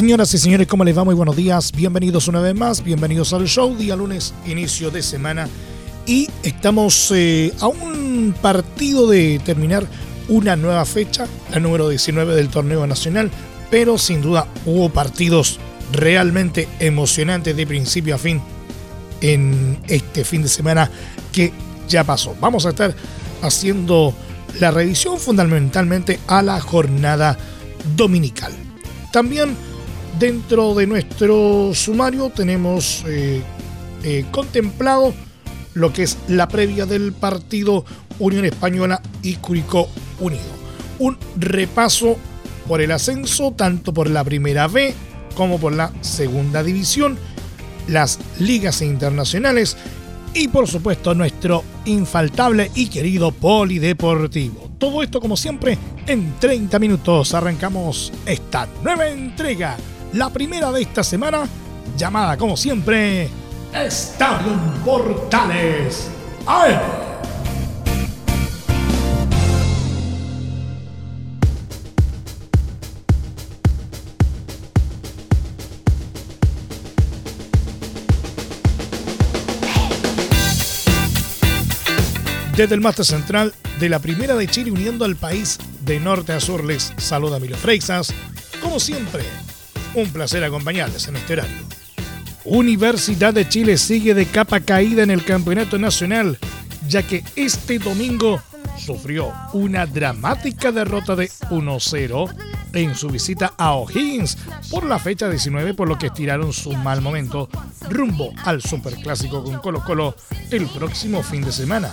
Señoras y señores, ¿cómo les va? Muy buenos días. Bienvenidos una vez más. Bienvenidos al show. Día lunes, inicio de semana. Y estamos eh, a un partido de terminar una nueva fecha, la número 19 del torneo nacional. Pero sin duda hubo partidos realmente emocionantes de principio a fin en este fin de semana que ya pasó. Vamos a estar haciendo la revisión fundamentalmente a la jornada dominical. También Dentro de nuestro sumario tenemos eh, eh, contemplado lo que es la previa del partido Unión Española y Curicó Unido. Un repaso por el ascenso, tanto por la primera B como por la segunda división, las ligas internacionales y por supuesto nuestro infaltable y querido polideportivo. Todo esto como siempre en 30 minutos arrancamos esta nueva entrega la primera de esta semana, llamada como siempre Estadio Portales Desde el máster central de la Primera de Chile uniendo al país de norte a sur les saluda Milo Freixas. Como siempre, un placer acompañarles en este horario. Universidad de Chile sigue de capa caída en el Campeonato Nacional, ya que este domingo sufrió una dramática derrota de 1-0 en su visita a O'Higgins por la fecha 19, por lo que estiraron su mal momento rumbo al Superclásico con Colo Colo el próximo fin de semana.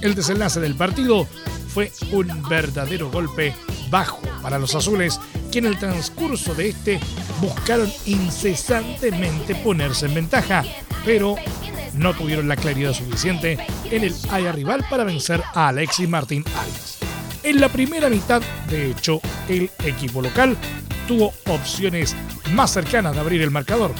El desenlace del partido fue un verdadero golpe bajo para los azules, en el transcurso de este buscaron incesantemente ponerse en ventaja, pero no tuvieron la claridad suficiente en el área rival para vencer a Alexis Martín Arias. En la primera mitad, de hecho, el equipo local tuvo opciones más cercanas de abrir el marcador,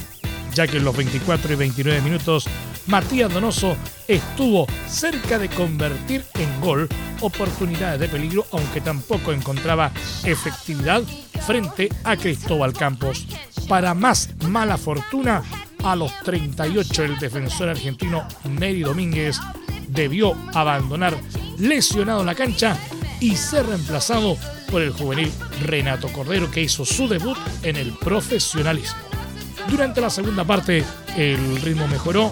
ya que en los 24 y 29 minutos Matías Donoso estuvo cerca de convertir en gol oportunidades de peligro, aunque tampoco encontraba efectividad frente a Cristóbal Campos. Para más mala fortuna, a los 38 el defensor argentino Neri Domínguez debió abandonar lesionado la cancha y ser reemplazado por el juvenil Renato Cordero que hizo su debut en el profesionalismo. Durante la segunda parte el ritmo mejoró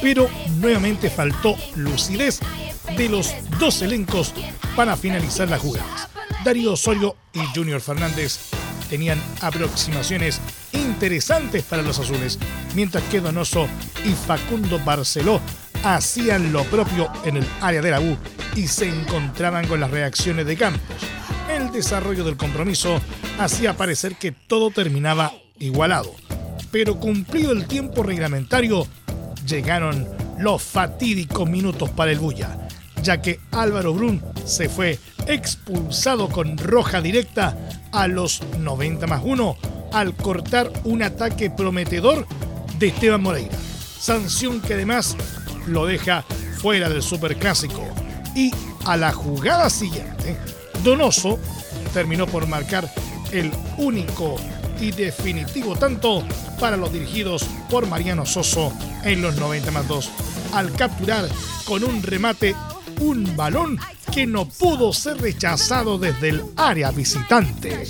pero nuevamente faltó lucidez de los dos elencos para finalizar las jugadas. Darío Osorio y Junior Fernández tenían aproximaciones interesantes para los azules, mientras que Donoso y Facundo Barceló hacían lo propio en el área de la U y se encontraban con las reacciones de Campos. El desarrollo del compromiso hacía parecer que todo terminaba igualado, pero cumplido el tiempo reglamentario, llegaron los fatídicos minutos para el Bulla, ya que Álvaro Brun se fue expulsado con roja directa a los 90 más 1 al cortar un ataque prometedor de Esteban Moreira. Sanción que además lo deja fuera del superclásico. Y a la jugada siguiente, Donoso terminó por marcar el único y definitivo tanto para los dirigidos por Mariano Soso en los 90 más 2, al capturar con un remate un balón que no pudo ser rechazado desde el área visitante.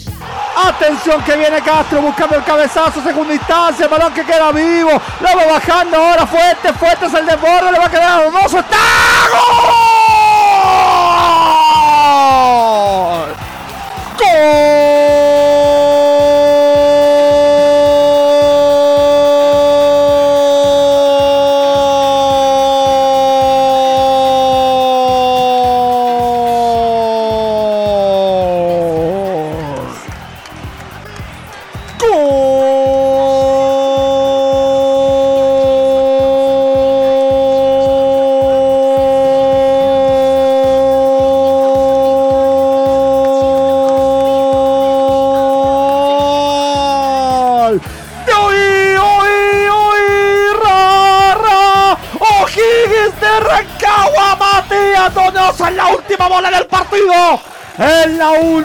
Atención que viene Castro buscando el cabezazo, segunda instancia, balón que queda vivo, lo va bajando ahora fuerte, fuerte es el desborde, le va a quedar hermoso, está gol.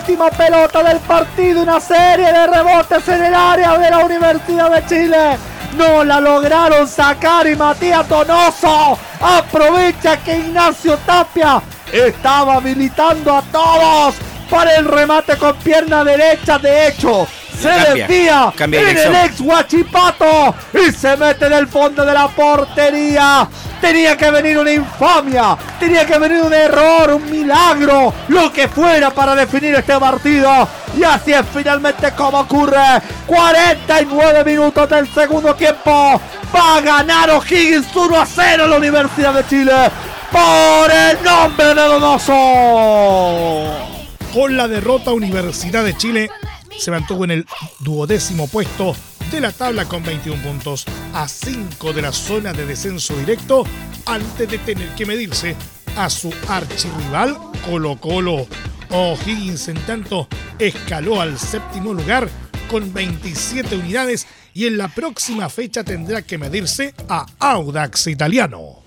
Última pelota del partido, una serie de rebotes en el área de la Universidad de Chile. No la lograron sacar y Matías Donoso aprovecha que Ignacio Tapia estaba habilitando a todos para el remate con pierna derecha. De hecho, se desvía en el ex Guachipato y se mete en el fondo de la portería. Tenía que venir una infamia, tenía que venir un error, un milagro, lo que fuera para definir este partido. Y así es finalmente como ocurre. 49 minutos del segundo tiempo. Va a ganar O'Higgins 1 a 0 la Universidad de Chile. Por el nombre de Donoso. Con la derrota Universidad de Chile se mantuvo en el duodécimo puesto de la tabla con 21 puntos a 5 de la zona de descenso directo antes de tener que medirse a su archirrival Colo Colo. O'Higgins en tanto escaló al séptimo lugar con 27 unidades y en la próxima fecha tendrá que medirse a Audax Italiano.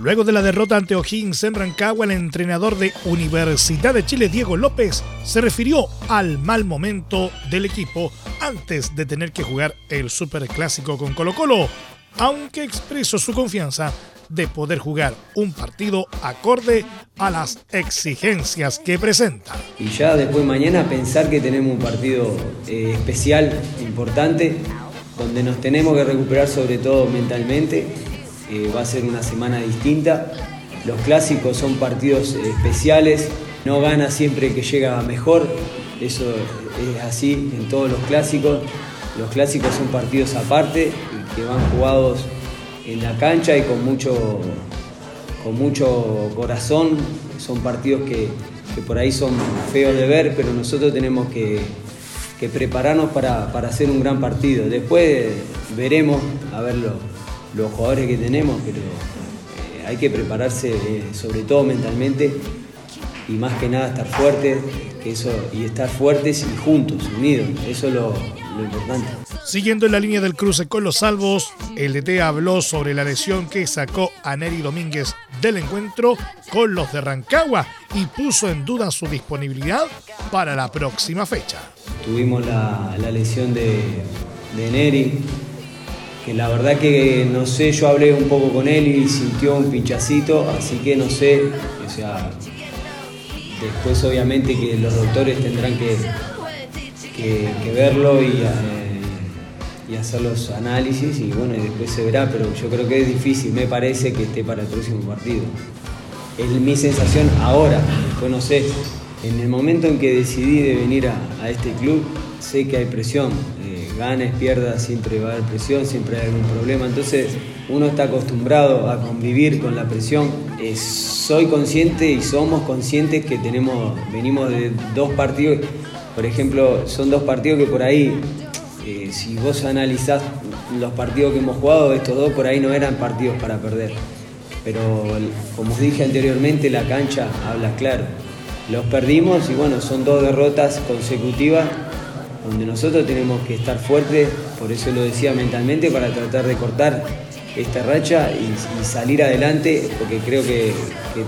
Luego de la derrota ante O'Higgins en Rancagua, el entrenador de Universidad de Chile, Diego López, se refirió al mal momento del equipo antes de tener que jugar el Superclásico con Colo Colo, aunque expresó su confianza de poder jugar un partido acorde a las exigencias que presenta. Y ya después mañana pensar que tenemos un partido eh, especial, importante, donde nos tenemos que recuperar sobre todo mentalmente va a ser una semana distinta. Los clásicos son partidos especiales, no gana siempre que llega mejor, eso es así en todos los clásicos. Los clásicos son partidos aparte, que van jugados en la cancha y con mucho, con mucho corazón. Son partidos que, por ahí son feos de ver, pero nosotros tenemos que, prepararnos para, para hacer un gran partido. Después veremos a verlo los jugadores que tenemos, pero eh, hay que prepararse eh, sobre todo mentalmente y más que nada estar fuertes eso, y estar fuertes y juntos, unidos. Eso es lo, importante. Siguiendo en la línea del cruce con los salvos, el DT habló sobre la lesión que sacó a Neri Domínguez del encuentro con los de Rancagua y puso en duda su disponibilidad para la próxima fecha. Tuvimos la, lesión de, de Neri, que la verdad que no sé, yo hablé un poco con él y sintió un pinchacito, así que no sé, o sea, después obviamente que los doctores tendrán que, que, verlo y, eh, y, hacer los análisis y bueno, y después se verá, pero yo creo que es difícil, me parece que esté para el próximo partido. Es mi sensación ahora, después no sé. En el momento en que decidí de venir a, a este club, sé que hay presión, ganes, pierdas, siempre va a haber presión, siempre hay algún problema. Entonces uno está acostumbrado a convivir con la presión. soy consciente y somos conscientes que tenemos, venimos de dos partidos, por ejemplo, son dos partidos que por ahí, eh, si vos analizás los partidos que hemos jugado, estos dos por ahí no eran partidos para perder. Pero como os dije anteriormente, la cancha habla claro. Los perdimos y bueno, son dos derrotas consecutivas donde nosotros tenemos que estar fuertes, por eso lo decía mentalmente, para tratar de cortar esta racha y, salir adelante, porque creo que,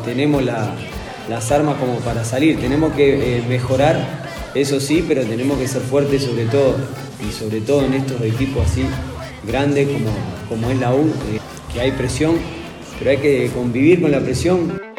tenemos las armas como para salir. Tenemos que eh, mejorar, eso sí, pero tenemos que ser fuertes sobre todo, y sobre todo en estos equipos así grandes como, como es la U, eh, que hay presión, pero hay que convivir con la presión.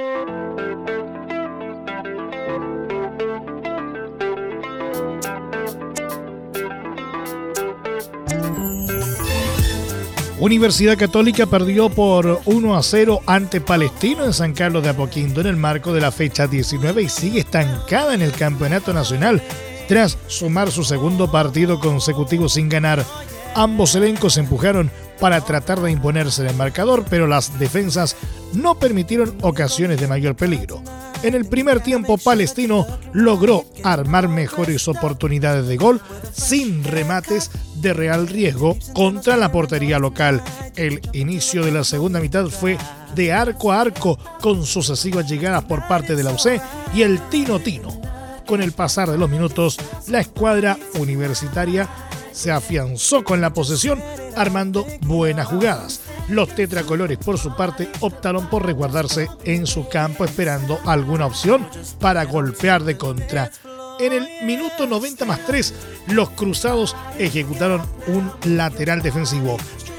Universidad Católica perdió por 1 a 0 ante Palestino en San Carlos de Apoquindo en el marco de la fecha 19 y sigue estancada en el Campeonato Nacional tras sumar su segundo partido consecutivo sin ganar. Ambos elencos se empujaron para tratar de imponerse en el marcador, pero las defensas no permitieron ocasiones de mayor peligro. En el primer tiempo, Palestino logró armar mejores oportunidades de gol sin remates de real riesgo contra la portería local. El inicio de la segunda mitad fue de arco a arco con sucesivas llegadas por parte de la UC y el Tino Tino. Con el pasar de los minutos, la escuadra universitaria se afianzó con la posesión, armando buenas jugadas. Los tetracolores, por su parte, optaron por resguardarse en su campo esperando alguna opción para golpear de contra. En el minuto 90 más 3, los cruzados ejecutaron un lateral defensivo,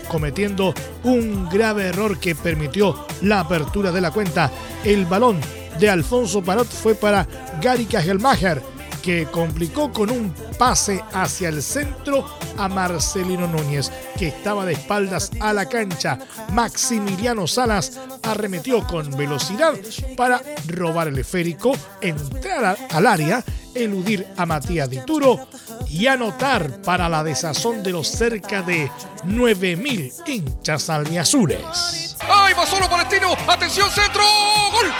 cometiendo un grave error que permitió la apertura de la cuenta. El balón de Alfonso Parot fue para Gary Kajelmacher, que complicó con un pase hacia el centro a Marcelino Núñez, que estaba de espaldas a la cancha. Maximiliano Salas arremetió con velocidad para robar el esférico, entrar al área, eludir a Matías Dituro y anotar para la desazón de los cerca de 9.000 hinchas albiazules. ¡Ay, va solo Palestino! ¡Atención, centro! ¡Gol! ¡Gol, gol,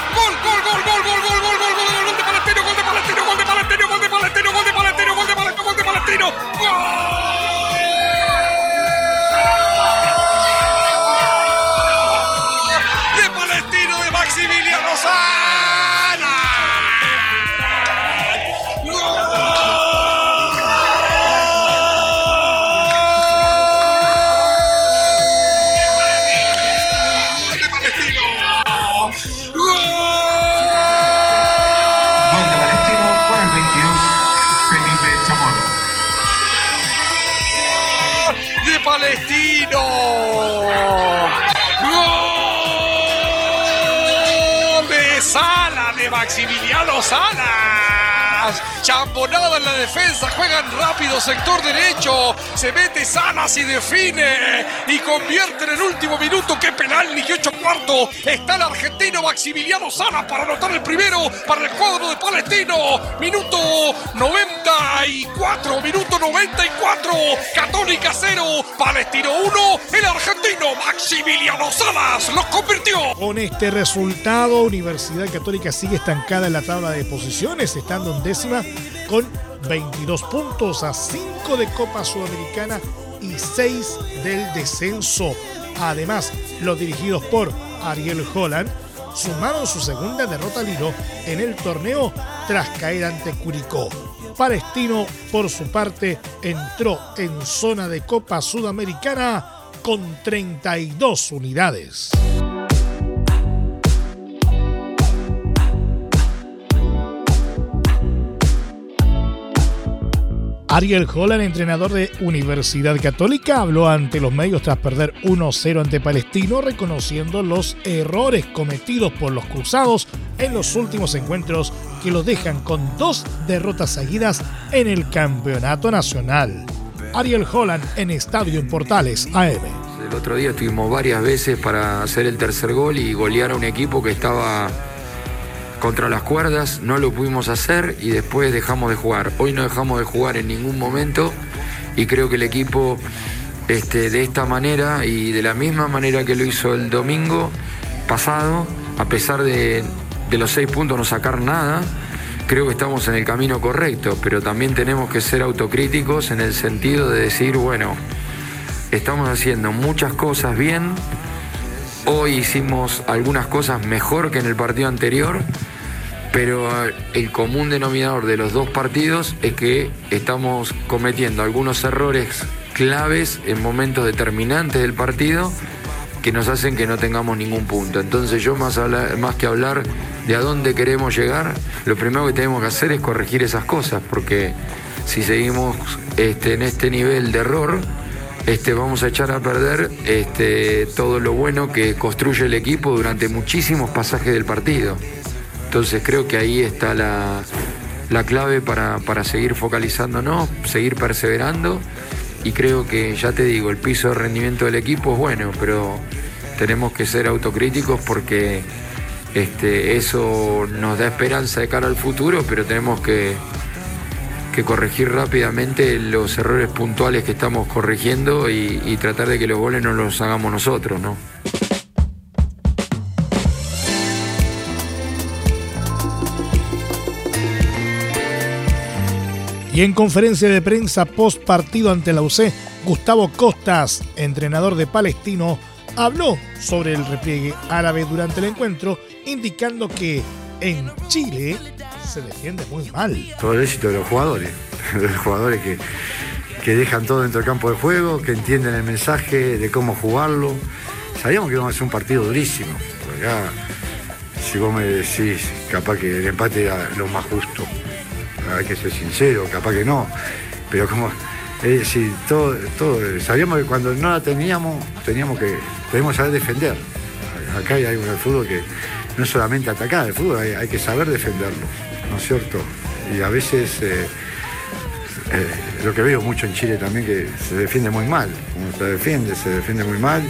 ¡Qué penal! Ni que ocho cuarto. Está el argentino Maximiliano Salas para anotar el primero para el cuadro de Palestino. Minuto 94, minuto 94. Católica 0, Palestino 1. El argentino Maximiliano Salas los convirtió. Con este resultado, Universidad Católica sigue estancada en la tabla de posiciones, estando en décima con 22 puntos a 5 de Copa Sudamericana y 6 del descenso. Además, los dirigidos por Ariel Holland sumaron su segunda derrota al hilo en el torneo tras caer ante Curicó. Palestino, por su parte, entró en zona de Copa Sudamericana con 32 unidades. Ariel Holland, entrenador de Universidad Católica, habló ante los medios tras perder 1-0 ante Palestino, reconociendo los errores cometidos por los cruzados en los últimos encuentros que los dejan con dos derrotas seguidas en el campeonato nacional. Ariel Holland en Estadio en Portales AM. El otro día estuvimos varias veces para hacer el tercer gol y golear a un equipo que estaba contra las cuerdas, no lo pudimos hacer y después dejamos de jugar. Hoy no dejamos de jugar en ningún momento y creo que el equipo este, de esta manera y de la misma manera que lo hizo el domingo pasado, a pesar de, de los seis puntos no sacar nada, creo que estamos en el camino correcto, pero también tenemos que ser autocríticos en el sentido de decir, bueno, estamos haciendo muchas cosas bien, hoy hicimos algunas cosas mejor que en el partido anterior, pero el común denominador de los dos partidos es que estamos cometiendo algunos errores claves en momentos determinantes del partido que nos hacen que no tengamos ningún punto. Entonces yo más que hablar de a dónde queremos llegar, lo primero que tenemos que hacer es corregir esas cosas, porque si seguimos este, en este nivel de error, este, vamos a echar a perder este, todo lo bueno que construye el equipo durante muchísimos pasajes del partido. Entonces creo que ahí está la, la clave para, para seguir focalizándonos, seguir perseverando y creo que, ya te digo, el piso de rendimiento del equipo es bueno, pero tenemos que ser autocríticos porque este, eso nos da esperanza de cara al futuro, pero tenemos que, que corregir rápidamente los errores puntuales que estamos corrigiendo y, y tratar de que los goles no los hagamos nosotros, ¿no? Y en conferencia de prensa post partido ante la UC, Gustavo Costas, entrenador de Palestino, habló sobre el repliegue árabe durante el encuentro, indicando que en Chile se defiende muy mal. todo el éxito de los jugadores, los jugadores que, que dejan todo dentro del campo de juego, que entienden el mensaje de cómo jugarlo. Sabíamos que íbamos a hacer un partido durísimo. Acá, si vos me decís, capaz que el empate era lo más justo. Hay que ser sincero, capaz que no. Pero como, eh, sí, todo, todo, sabíamos que cuando no la teníamos, teníamos que, que saber defender. Acá hay algo en el fútbol que no es solamente atacar, el fútbol hay, hay que saber defenderlo, ¿no es cierto? Y a veces eh, eh, lo que veo mucho en Chile también que se defiende muy mal, como se defiende, se defiende muy mal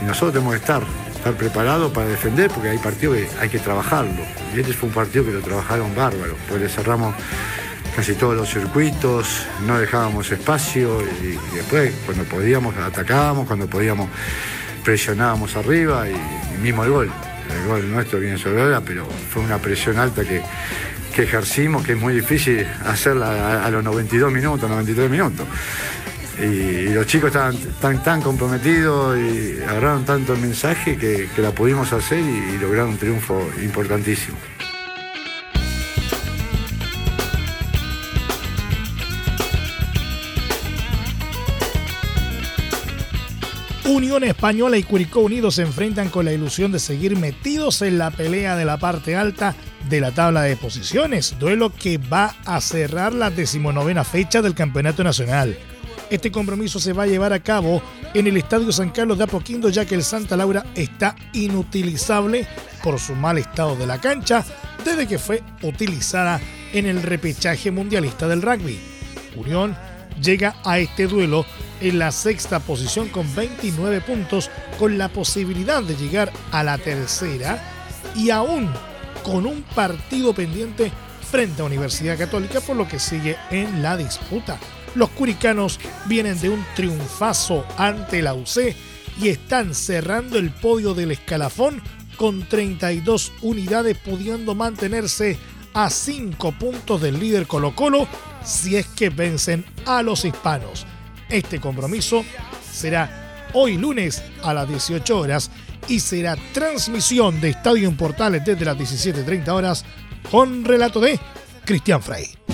y nosotros tenemos que estar, estar preparados para defender porque hay partidos que hay que trabajarlo. Y este fue un partido que lo trabajaron bárbaro, pues le cerramos casi todos los circuitos, no dejábamos espacio y, después cuando podíamos atacábamos, cuando podíamos presionábamos arriba y, mismo el gol. El gol nuestro viene sobre hora, pero fue una presión alta que, que ejercimos, que es muy difícil hacerla a, a los 92 minutos, 93 minutos. Y, los chicos estaban tan, comprometidos y agarraron tanto el mensaje que, que la pudimos hacer y, y lograron un triunfo importantísimo. Unión Española y Curicó Unidos se enfrentan con la ilusión de seguir metidos en la pelea de la parte alta de la tabla de posiciones, duelo que va a cerrar la decimonovena fecha del Campeonato Nacional. Este compromiso se va a llevar a cabo en el Estadio San Carlos de Apoquindo ya que el Santa Laura está inutilizable por su mal estado de la cancha desde que fue utilizada en el repechaje mundialista del rugby. Unión llega a este duelo en la sexta posición con 29 puntos, con la posibilidad de llegar a la tercera y aún con un partido pendiente frente a Universidad Católica, por lo que sigue en la disputa. Los curicanos vienen de un triunfazo ante la UC y están cerrando el podio del escalafón con 32 unidades, pudiendo mantenerse a 5 puntos del líder Colo Colo si es que vencen a los hispanos. Este compromiso será hoy lunes a las 18 horas y será transmisión de Estadio en Portales desde las 17.30 horas con relato de Cristian Frey.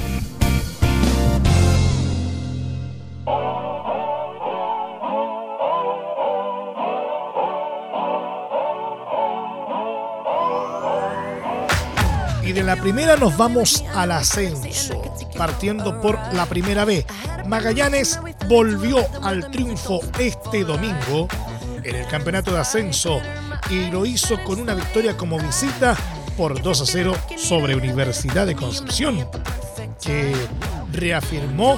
Y de la primera nos vamos al ascenso, partiendo por la primera B. Magallanes volvió al triunfo este domingo en el campeonato de ascenso y lo hizo con una victoria como visita por 2 a 0 sobre Universidad de Concepción, que reafirmó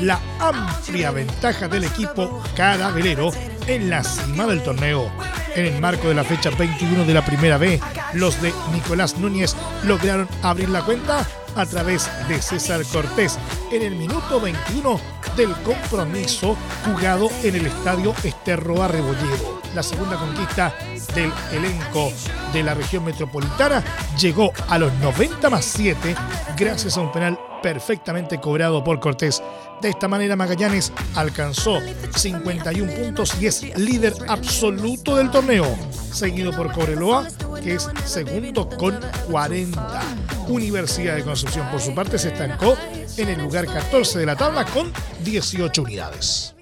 la amplia ventaja del equipo carabelero en la cima del torneo. En el marco de la fecha 21 de la primera B, los de Nicolás Núñez lograron abrir la cuenta a través de César Cortés en el minuto 21 del compromiso jugado en el estadio Esterroa Rebolledo. La segunda conquista del elenco de la región metropolitana llegó a los 90 más 7 gracias a un penal perfectamente cobrado por Cortés. De esta manera Magallanes alcanzó 51 puntos y es líder absoluto del torneo, seguido por Cobreloa, que es segundo con 40. Universidad de Concepción, por su parte, se estancó en el lugar 14 de la tabla con 18 unidades.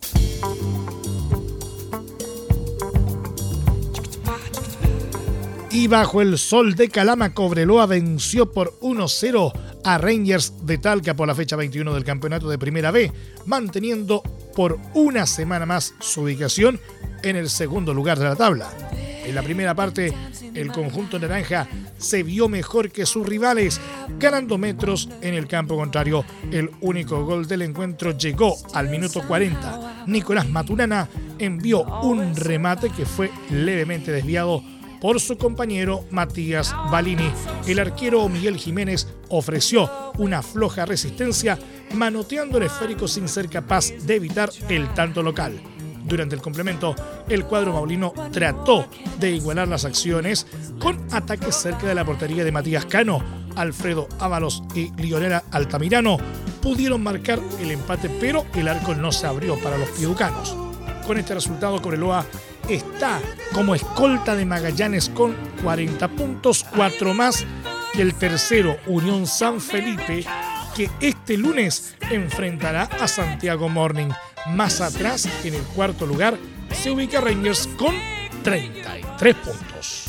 Y bajo el sol de Calama, Cobreloa venció por 1-0 a Rangers de Talca por la fecha 21 del campeonato de Primera B, manteniendo por una semana más su ubicación en el segundo lugar de la tabla. En la primera parte, el conjunto naranja se vio mejor que sus rivales, ganando metros en el campo contrario. El único gol del encuentro llegó al minuto 40. Nicolás Maturana envió un remate que fue levemente desviado por su compañero Matías Balini. El arquero Miguel Jiménez ofreció una floja resistencia, manoteando el esférico sin ser capaz de evitar el tanto local. Durante el complemento, el cuadro maulino trató de igualar las acciones con ataques cerca de la portería de Matías Cano. Alfredo Ábalos y Lionel Altamirano pudieron marcar el empate, pero el arco no se abrió para los piucanos. Con este resultado, Coreloa está como escolta de Magallanes con 40 puntos, 4 más que el tercero, Unión San Felipe, que este lunes enfrentará a Santiago Morning. Más atrás, en el cuarto lugar, se ubica Rangers con 33 puntos.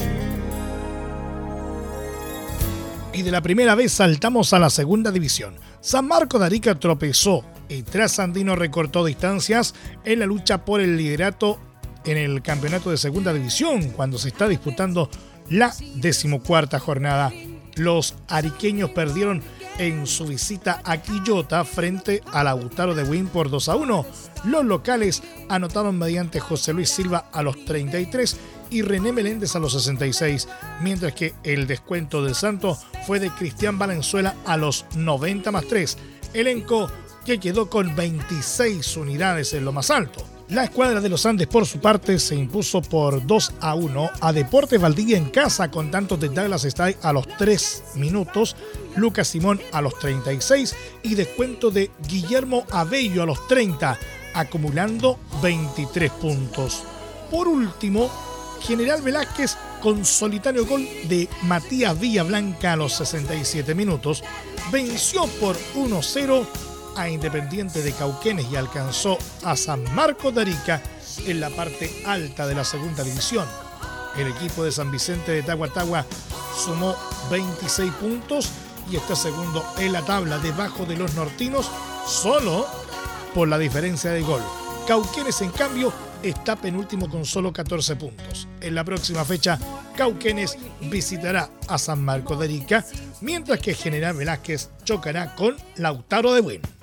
Y de la primera vez saltamos a la segunda división. San Marco de Arica tropezó y Trasandino recortó distancias en la lucha por el liderato en el campeonato de segunda división cuando se está disputando la decimocuarta jornada. Los ariqueños perdieron en su visita a Quillota frente al Lautaro de Win por 2 a 1. Los locales anotaron mediante José Luis Silva a los 33 y René Meléndez a los 66, mientras que el descuento del Santo fue de Cristian Valenzuela a los 90 más 3. Elenco que quedó con 26 unidades en lo más alto. La escuadra de los Andes, por su parte, se impuso por 2 a 1 a Deportes Valdivia en casa con tantos de Douglas Stay a los 3 minutos, Lucas Simón a los 36 y descuento de Guillermo Abello a los 30, acumulando 23 puntos. Por último, General Velázquez con solitario gol de Matías Villablanca a los 67 minutos, venció por 1-0 a Independiente de Cauquenes y alcanzó a San Marcos de Arica en la parte alta de la segunda división. El equipo de San Vicente de Tahuatagua sumó 26 puntos y está segundo en la tabla debajo de los nortinos solo por la diferencia de gol. Cauquenes en cambio está penúltimo con solo 14 puntos. En la próxima fecha, Cauquenes visitará a San Marcos de Arica, mientras que General Velázquez chocará con Lautaro de Buen.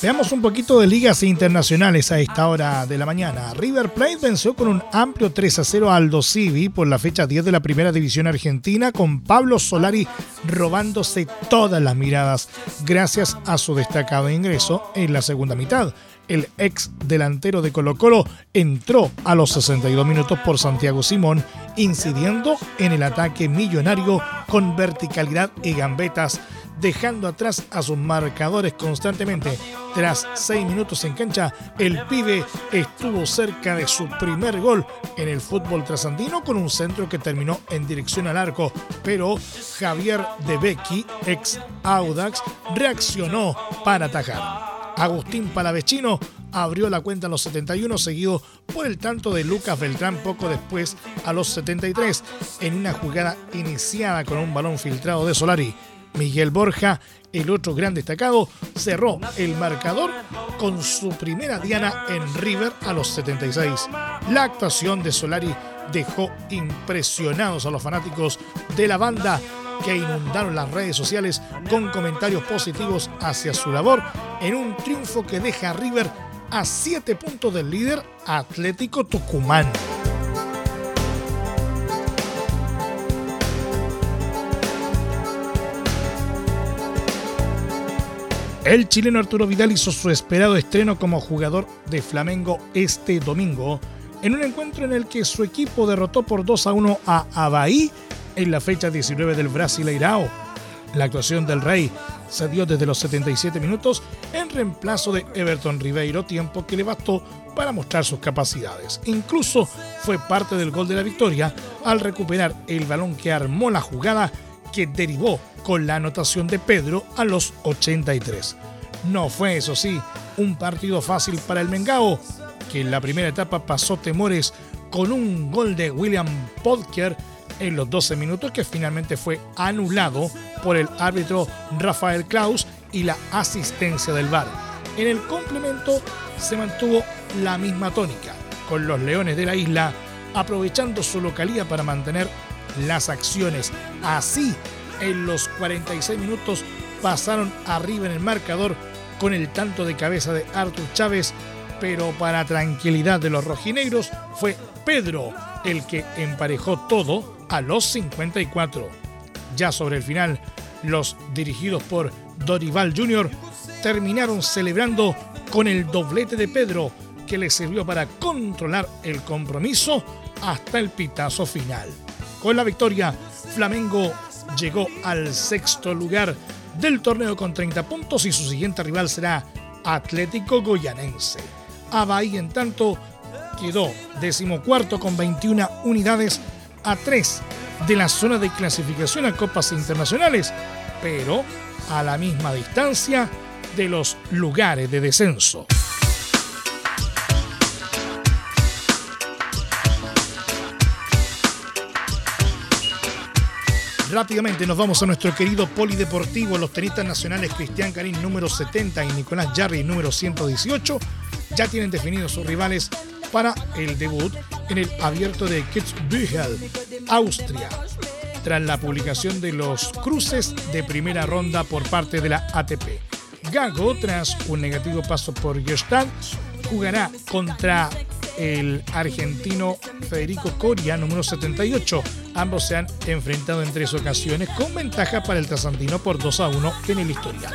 Veamos un poquito de ligas internacionales a esta hora de la mañana. River Plate venció con un amplio 3 a 0 al Aldo Civi por la fecha 10 de la Primera División Argentina, con Pablo Solari robándose todas las miradas gracias a su destacado ingreso en la segunda mitad. El ex delantero de Colo Colo entró a los 62 minutos por Santiago Simón, incidiendo en el ataque millonario con verticalidad y gambetas dejando atrás a sus marcadores constantemente. Tras seis minutos en cancha, el pibe estuvo cerca de su primer gol en el fútbol trasandino con un centro que terminó en dirección al arco, pero Javier De Becky, ex Audax, reaccionó para atajar. Agustín Palavecino abrió la cuenta a los 71, seguido por el tanto de Lucas Beltrán poco después a los 73, en una jugada iniciada con un balón filtrado de Solari. Miguel Borja, el otro gran destacado, cerró el marcador con su primera diana en River a los 76. La actuación de Solari dejó impresionados a los fanáticos de la banda que inundaron las redes sociales con comentarios positivos hacia su labor en un triunfo que deja a River a 7 puntos del líder Atlético Tucumán. El chileno Arturo Vidal hizo su esperado estreno como jugador de Flamengo este domingo, en un encuentro en el que su equipo derrotó por 2 a 1 a Abahí en la fecha 19 del Brasileirao. La actuación del Rey se dio desde los 77 minutos en reemplazo de Everton Ribeiro, tiempo que le bastó para mostrar sus capacidades. Incluso fue parte del gol de la victoria al recuperar el balón que armó la jugada que derivó con la anotación de Pedro a los 83. No fue, eso sí, un partido fácil para el Mengao, que en la primera etapa pasó temores con un gol de William Podker en los 12 minutos que finalmente fue anulado por el árbitro Rafael Klaus y la asistencia del VAR. En el complemento se mantuvo la misma tónica, con los Leones de la isla aprovechando su localía para mantener las acciones. Así, en los 46 minutos pasaron arriba en el marcador con el tanto de cabeza de Artur Chávez, pero para tranquilidad de los rojinegros fue Pedro el que emparejó todo a los 54. Ya sobre el final, los dirigidos por Dorival Jr. terminaron celebrando con el doblete de Pedro que le sirvió para controlar el compromiso hasta el pitazo final. Con la victoria, Flamengo llegó al sexto lugar del torneo con 30 puntos y su siguiente rival será Atlético Goyanense. Abahí, en tanto, quedó decimocuarto con 21 unidades a 3 de la zona de clasificación a copas internacionales, pero a la misma distancia de los lugares de descenso. Rápidamente nos vamos a nuestro querido polideportivo. Los tenistas nacionales Cristian Karim número 70 y Nicolás Jarry número 118 ya tienen definidos sus rivales para el debut en el abierto de Kitzbühel, Austria, tras la publicación de los cruces de primera ronda por parte de la ATP. Gago, tras un negativo paso por Gestalt, jugará contra el argentino Federico Coria, número 78. Ambos se han enfrentado en tres ocasiones con ventaja para el trasandino por 2 a 1 en el historial.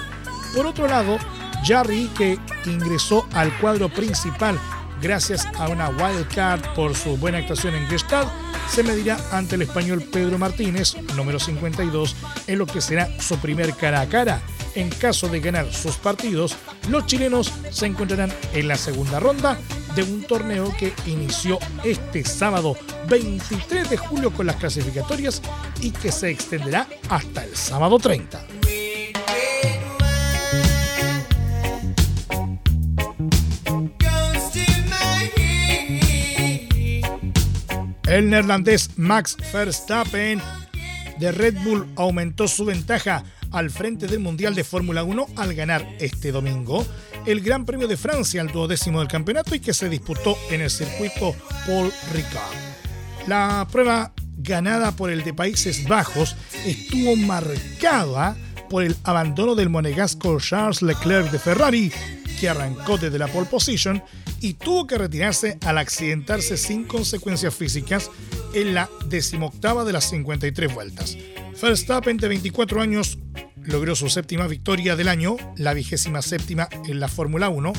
Por otro lado, Jarry, que ingresó al cuadro principal gracias a una wild card por su buena actuación en Gestalt, se medirá ante el español Pedro Martínez, número 52, en lo que será su primer cara a cara. En caso de ganar sus partidos, los chilenos se encontrarán en la segunda ronda de un torneo que inició este sábado 23 de julio con las clasificatorias y que se extenderá hasta el sábado 30. El neerlandés Max Verstappen de Red Bull aumentó su ventaja al frente del Mundial de Fórmula 1 al ganar este domingo el Gran Premio de Francia, el duodécimo del campeonato y que se disputó en el circuito Paul Ricard. La prueba ganada por el de Países Bajos estuvo marcada por el abandono del monegasco Charles Leclerc de Ferrari, que arrancó desde la pole position y tuvo que retirarse al accidentarse sin consecuencias físicas en la decimoctava de las 53 vueltas. Verstappen, de 24 años, logró su séptima victoria del año, la vigésima séptima en la Fórmula 1,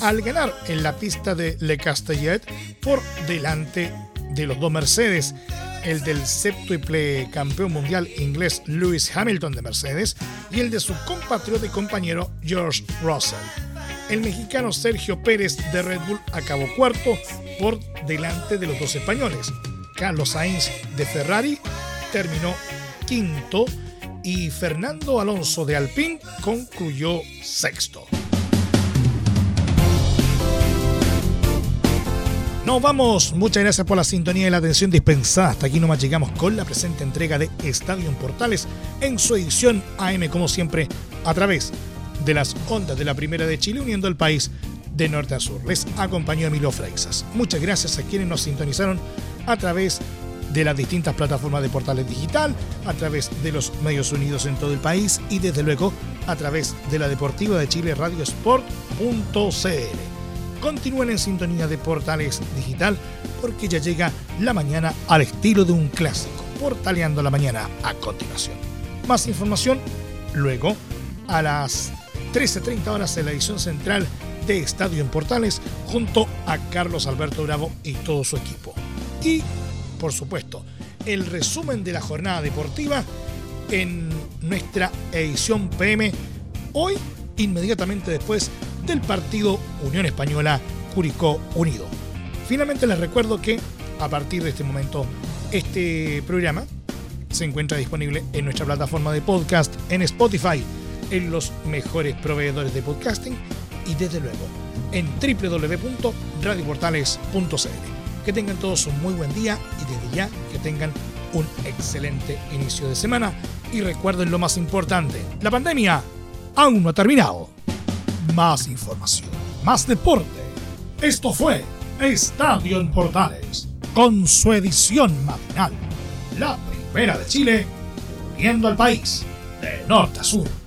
al ganar en la pista de Le Castellet por delante de los dos Mercedes, el del séptuple campeón mundial inglés Lewis Hamilton de Mercedes y el de su compatriota y compañero George Russell. El mexicano Sergio Pérez de Red Bull acabó cuarto por delante de los dos españoles. Carlos Sainz de Ferrari terminó quinto y Fernando Alonso de Alpine concluyó sexto. Nos vamos, muchas gracias por la sintonía y la atención dispensada. Hasta aquí nomás llegamos con la presente entrega de Estadio Portales en su edición AM, como siempre, a través de las ondas de la Primera de Chile, uniendo el país de norte a sur. Les acompañó Emilio Freixas. Muchas gracias a quienes nos sintonizaron a través de de las distintas plataformas de portales digital, a través de los medios unidos en todo el país y desde luego a través de la Deportiva de Chile Radio Sport.cl. Continúen en sintonía de portales digital porque ya llega la mañana al estilo de un clásico, portaleando la mañana a continuación. Más información luego a las 13.30 horas en la edición central de Estadio en Portales junto a Carlos Alberto Bravo y todo su equipo. Y por supuesto, el resumen de la jornada deportiva en nuestra edición PM hoy, inmediatamente después del partido Unión Española Curicó Unido. Finalmente les recuerdo que a partir de este momento este programa se encuentra disponible en nuestra plataforma de podcast en Spotify, en los mejores proveedores de podcasting y desde luego en www.radioportales.cl. Que tengan todos un muy buen día y desde ya que tengan un excelente inicio de semana. Y recuerden lo más importante, la pandemia aún no ha terminado. Más información, más deporte. Esto fue Estadio en Portales, con su edición matinal. La primera de Chile, uniendo al país de norte a sur.